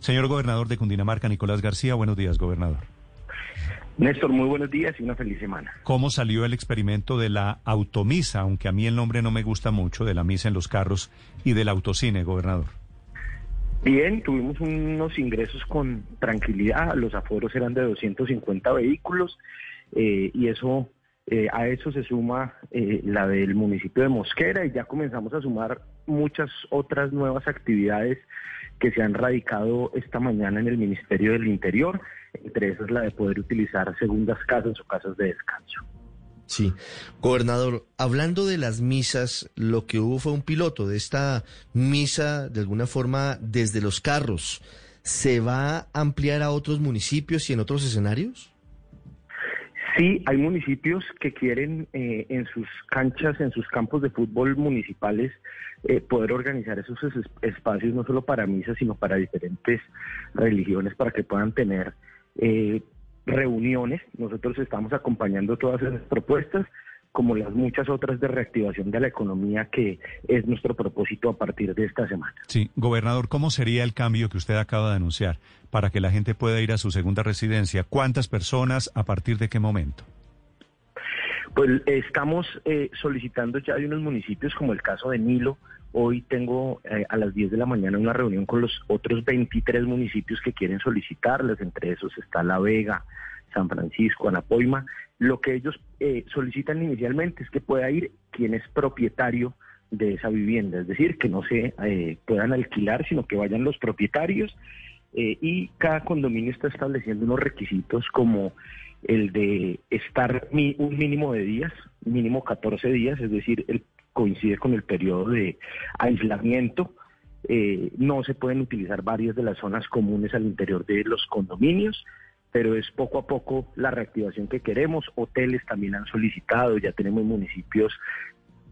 Señor gobernador de Cundinamarca, Nicolás García, buenos días, gobernador. Néstor, muy buenos días y una feliz semana. ¿Cómo salió el experimento de la automisa, aunque a mí el nombre no me gusta mucho, de la misa en los carros y del autocine, gobernador? Bien, tuvimos unos ingresos con tranquilidad, los aforos eran de 250 vehículos eh, y eso eh, a eso se suma eh, la del municipio de Mosquera y ya comenzamos a sumar muchas otras nuevas actividades que se han radicado esta mañana en el Ministerio del Interior, entre esas la de poder utilizar segundas casas o casas de descanso. Sí, gobernador, hablando de las misas, lo que hubo fue un piloto de esta misa, de alguna forma, desde los carros. ¿Se va a ampliar a otros municipios y en otros escenarios? Sí, hay municipios que quieren eh, en sus canchas, en sus campos de fútbol municipales, eh, poder organizar esos espacios no solo para misas, sino para diferentes religiones, para que puedan tener eh, reuniones. Nosotros estamos acompañando todas esas propuestas como las muchas otras de reactivación de la economía que es nuestro propósito a partir de esta semana. Sí, gobernador, ¿cómo sería el cambio que usted acaba de anunciar para que la gente pueda ir a su segunda residencia? ¿Cuántas personas? ¿A partir de qué momento? Pues estamos eh, solicitando ya hay unos municipios como el caso de Nilo. Hoy tengo eh, a las 10 de la mañana una reunión con los otros 23 municipios que quieren solicitarles. Entre esos está La Vega, San Francisco, Anapoima. Lo que ellos eh, solicitan inicialmente es que pueda ir quien es propietario de esa vivienda, es decir, que no se eh, puedan alquilar, sino que vayan los propietarios eh, y cada condominio está estableciendo unos requisitos como el de estar un mínimo de días, mínimo 14 días, es decir, el, coincide con el periodo de aislamiento. no se pueden utilizar varias de las zonas comunes al interior de los condominios pero es poco a poco la reactivación que queremos. Hoteles también han solicitado, ya tenemos municipios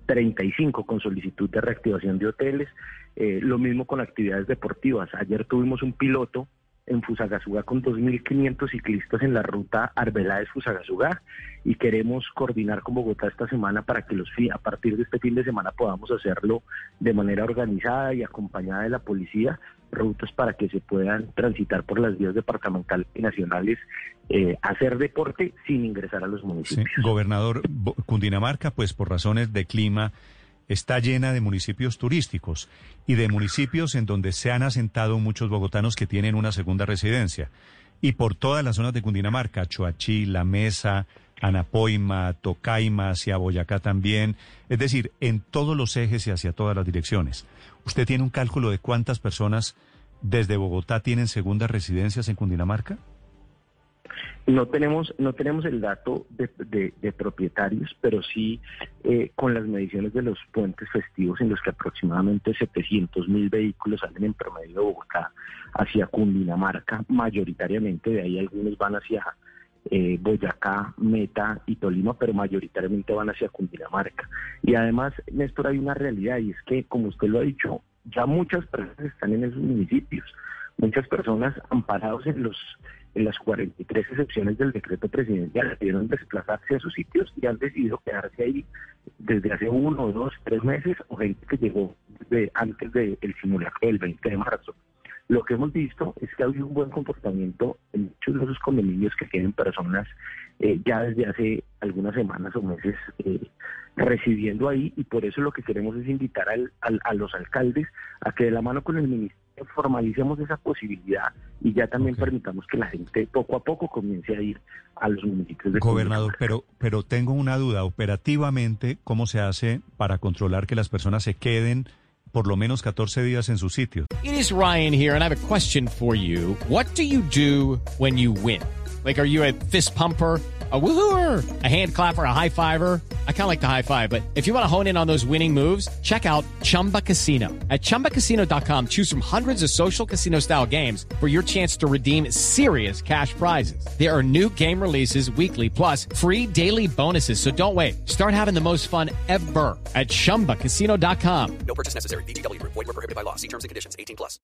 35 con solicitud de reactivación de hoteles. Eh, lo mismo con actividades deportivas. Ayer tuvimos un piloto en Fusagasugá con 2.500 ciclistas en la ruta Arbeláez-Fusagasugá y queremos coordinar con Bogotá esta semana para que los a partir de este fin de semana podamos hacerlo de manera organizada y acompañada de la policía, rutas para que se puedan transitar por las vías departamentales y nacionales, eh, hacer deporte sin ingresar a los municipios. Gobernador, Cundinamarca, pues por razones de clima, está llena de municipios turísticos y de municipios en donde se han asentado muchos bogotanos que tienen una segunda residencia. Y por todas las zonas de Cundinamarca, Choachí, La Mesa, Anapoima, Tocaima, hacia Boyacá también, es decir, en todos los ejes y hacia todas las direcciones. ¿Usted tiene un cálculo de cuántas personas desde Bogotá tienen segundas residencias en Cundinamarca? No tenemos, no tenemos el dato de, propietarios, pero sí eh, con las mediciones de los puentes festivos en los que aproximadamente 700 mil vehículos salen en promedio de Bogotá hacia Cundinamarca, mayoritariamente, de ahí algunos van hacia eh, Boyacá, Meta y Tolima, pero mayoritariamente van hacia Cundinamarca. Y además, Néstor, hay una realidad y es que, como usted lo ha dicho, ya muchas personas están en esos municipios, muchas personas amparados en los las 43 excepciones del decreto presidencial pudieron desplazarse a sus sitios y han decidido quedarse ahí desde hace uno, dos, tres meses o gente que llegó desde antes del simulacro del 20 de marzo. Lo que hemos visto es que ha habido un buen comportamiento en muchos de esos condominios que tienen personas eh, ya desde hace algunas semanas o meses eh, ahí y por eso lo que queremos es invitar a los alcaldes a que de la mano con el ministerio formalicemos esa posibilidad y ya también permitamos que la gente poco a poco comience a ir a los municipios de Gobernador, pero, pero tengo una duda. Operativamente, ¿cómo se hace para controlar que las personas se queden por lo menos 14 días en su sitio? It is Ryan here and I have a question for you. What do you do when you win? Like, are you a fist pumper? a woohooer, a hand clapper, a high fiver. I kind of like the high five, but if you want to hone in on those winning moves, check out Chumba Casino. At ChumbaCasino.com, choose from hundreds of social casino style games for your chance to redeem serious cash prizes. There are new game releases weekly, plus free daily bonuses. So don't wait. Start having the most fun ever at ChumbaCasino.com. No purchase necessary. BGW. Void were prohibited by law. See terms and conditions. 18 plus.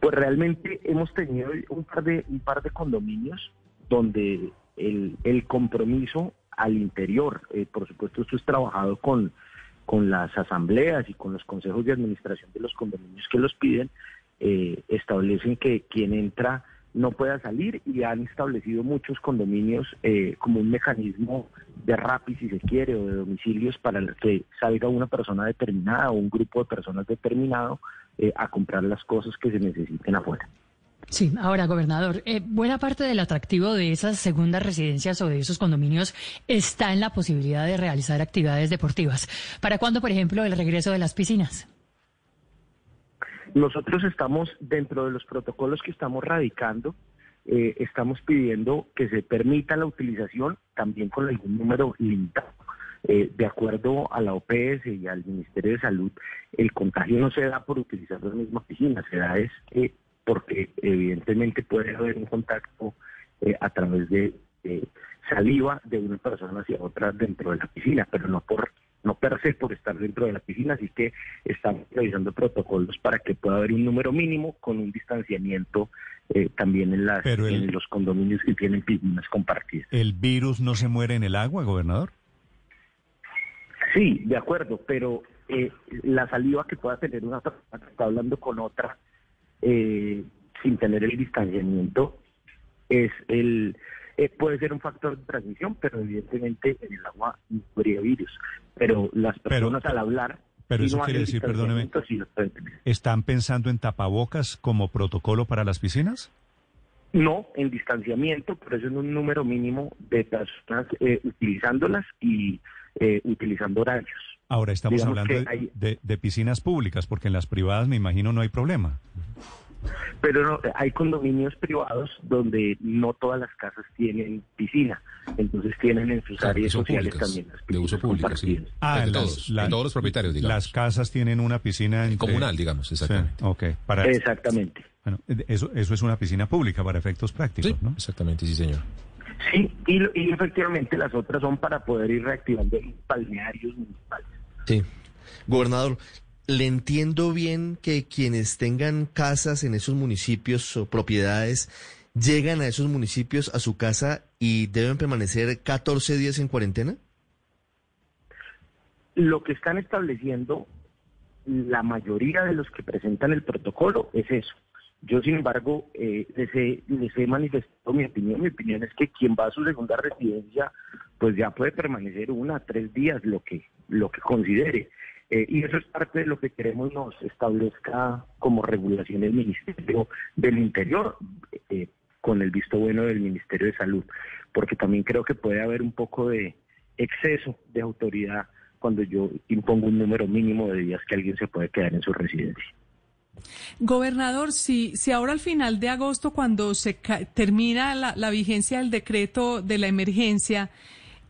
Pues realmente hemos tenido un par de, un par de condominios donde el, el compromiso al interior, eh, por supuesto esto es trabajado con, con las asambleas y con los consejos de administración de los condominios que los piden, eh, establecen que quien entra no pueda salir y han establecido muchos condominios eh, como un mecanismo de RAPI, si se quiere, o de domicilios para que salga una persona determinada o un grupo de personas determinado eh, a comprar las cosas que se necesiten afuera. Sí, ahora, gobernador, eh, buena parte del atractivo de esas segundas residencias o de esos condominios está en la posibilidad de realizar actividades deportivas. ¿Para cuándo, por ejemplo, el regreso de las piscinas? Nosotros estamos dentro de los protocolos que estamos radicando, eh, estamos pidiendo que se permita la utilización también con algún número limitado. Eh, de acuerdo a la OPS y al Ministerio de Salud, el contagio no se da por utilizar las mismas piscinas, se da es eh, porque evidentemente puede haber un contacto a través de saliva de una persona hacia otra dentro de la piscina, pero no por no per se por estar dentro de la piscina, así que estamos realizando protocolos para que pueda haber un número mínimo con un distanciamiento eh, también en, las, en los condominios que tienen piscinas compartidas. ¿El virus no se muere en el agua, gobernador? Sí, de acuerdo, pero eh, la saliva que pueda tener una persona que está hablando con otra eh, sin tener el distanciamiento es el eh, puede ser un factor de transmisión, pero evidentemente en el agua no habría virus. Pero las personas al hablar... Pero eso quiere decir, perdóneme, ¿están pensando en tapabocas como protocolo para las piscinas? No, en distanciamiento, pero eso en un número mínimo de personas eh, utilizándolas y eh, utilizando horarios. Ahora estamos hablando de, de, piscinas públicas, porque en las privadas me imagino no hay problema. Pero no, hay condominios privados donde no todas las casas tienen piscina, entonces tienen en sus áreas sociales también las de uso público, Ah, todos, los propietarios, digamos. Las casas tienen una piscina en comunal, digamos, exactamente. para, exactamente. Bueno, eso, eso es una piscina pública para efectos prácticos, ¿no? Exactamente, sí, señor. Sí, y, y efectivamente las otras son para poder ir reactivando balnearios municipales. Sí. Gobernador, le entiendo bien que quienes tengan casas en esos municipios o propiedades llegan a esos municipios a su casa y deben permanecer 14 días en cuarentena. Lo que están estableciendo la mayoría de los que presentan el protocolo es eso. Yo, sin embargo, eh, les, he, les he manifestado mi opinión. Mi opinión es que quien va a su segunda residencia, pues ya puede permanecer una, tres días, lo que, lo que considere. Eh, y eso es parte de lo que queremos nos establezca como regulación el Ministerio del Interior, eh, con el visto bueno del Ministerio de Salud, porque también creo que puede haber un poco de exceso de autoridad cuando yo impongo un número mínimo de días que alguien se puede quedar en su residencia. Gobernador, si, si ahora al final de agosto, cuando se termina la, la vigencia del decreto de la emergencia,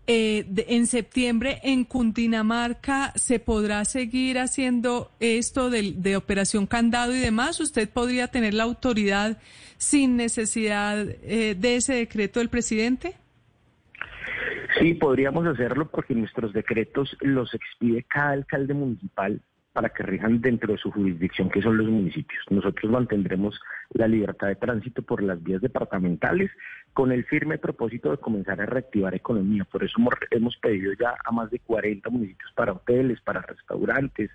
eh, en septiembre en Cundinamarca se podrá seguir haciendo esto de, operación candado y demás. ¿Usted podría tener la autoridad sin necesidad eh, de ese decreto del presidente? Sí, podríamos hacerlo porque nuestros decretos los expide cada alcalde municipal para que rijan dentro de su jurisdicción, que son los municipios. Nosotros mantendremos la libertad de tránsito por las vías departamentales con el firme propósito de comenzar a reactivar economía. Por eso hemos, pedido ya a más de 40 municipios para hoteles, para restaurantes,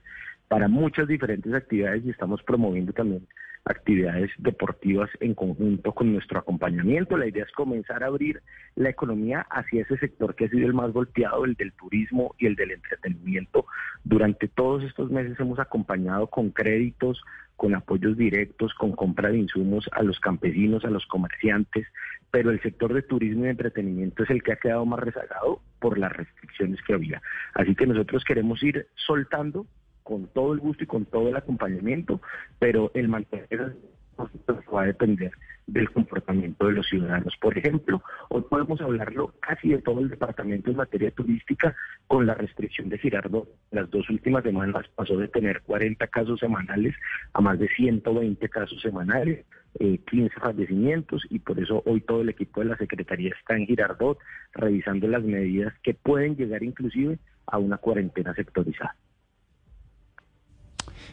para muchas diferentes actividades y estamos promoviendo también actividades deportivas en conjunto con nuestro acompañamiento. La idea es comenzar a abrir la economía hacia ese sector que ha sido el más golpeado, el del turismo y el del entretenimiento. Durante todos estos meses hemos acompañado con créditos, con apoyos directos, con compra de insumos a los campesinos, a los comerciantes, pero el sector de turismo y entretenimiento es el que ha quedado más rezagado por las restricciones que había. Así que nosotros queremos ir soltando con todo el gusto y con todo el acompañamiento, pero el mantener va a depender del comportamiento de los ciudadanos. Por ejemplo, hoy podemos hablarlo casi de todo el departamento en materia turística con la restricción de Girardo. Las dos últimas semanas pasó de tener 40 casos semanales a más de 120 casos semanales, 15 eh, fallecimientos y por eso hoy todo el equipo de la Secretaría está en Girardot revisando las medidas que pueden llegar inclusive a una cuarentena sectorizada.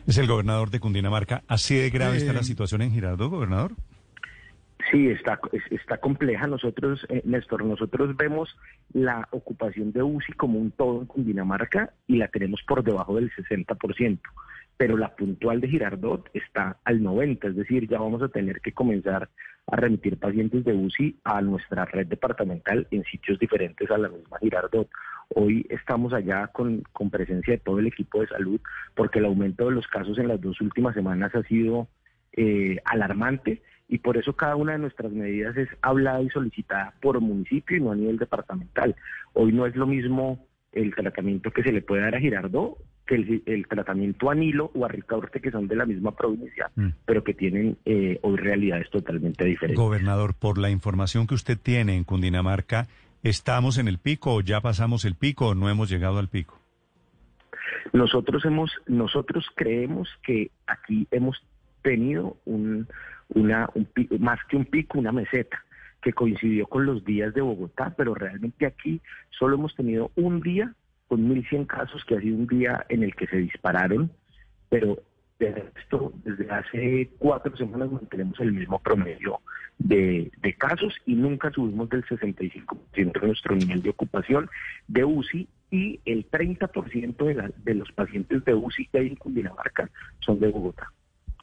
Es el gobernador de Cundinamarca. ¿Así de grave está la situación en Girardot, gobernador? Sí, está, está compleja. Nosotros, eh, Néstor, nosotros vemos la ocupación de UCI como un todo en Cundinamarca y la tenemos por debajo del 60%. pero la puntual de Girardot está al 90, es decir, ya vamos a tener que comenzar a remitir pacientes de UCI a nuestra red departamental en sitios diferentes a la misma Girardot. Hoy estamos allá con, con presencia de todo el equipo de salud porque el aumento de los casos en las dos últimas semanas ha sido eh, alarmante y por eso cada una de nuestras medidas es hablada y solicitada por municipio y no a nivel departamental. Hoy no es lo mismo el tratamiento que se le puede dar a Girardot que el, tratamiento a Nilo o a Ricaurte, que son de la misma provincia, mm. pero que tienen eh, hoy realidades totalmente diferentes. Gobernador, por la información que usted tiene en Cundinamarca, ¿estamos en el pico o ya pasamos el pico o no hemos llegado al pico? Nosotros hemos, nosotros creemos que aquí hemos tenido un, una, un más que un pico, una meseta que coincidió con los días de Bogotá, pero realmente aquí solo hemos tenido un día con 1.100 casos, que ha sido un día en el que se dispararon, pero de esto, desde hace cuatro semanas mantenemos el mismo promedio de, casos y nunca subimos del 65% de nuestro nivel de ocupación de UCI y el 30% de, de los pacientes de UCI que hay en Cundinamarca son de Bogotá,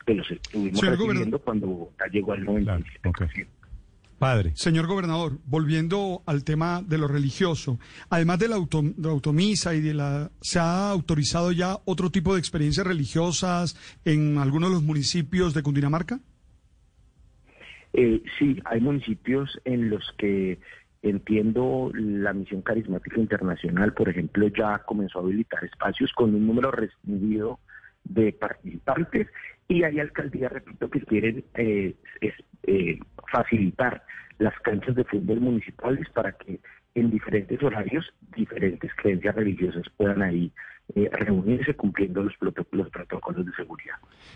que los estuvimos recibiendo cuando Bogotá llegó al 97%. Señor gobernador, volviendo al tema de lo religioso, además de la, automisa y de la... ¿Se ha autorizado ya otro tipo de experiencias religiosas en algunos de los municipios de Cundinamarca? Eh, sí, hay municipios en los que entiendo la misión carismática internacional, por ejemplo, ya comenzó a habilitar espacios con un número restringido de participantes y hay alcaldías, repito, que quieren eh, eh, facilitar las canchas de fútbol municipales para que en diferentes horarios diferentes creencias religiosas puedan ahí eh, reunirse cumpliendo los, los protocolos de seguridad.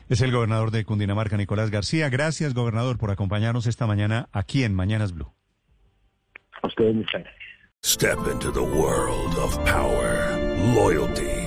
Es el gobernador de Cundinamarca, Nicolás García. Gracias, gobernador, por acompañarnos esta mañana aquí en Mañanas Blue. A ustedes muchas gracias. Step into the world of power, loyalty.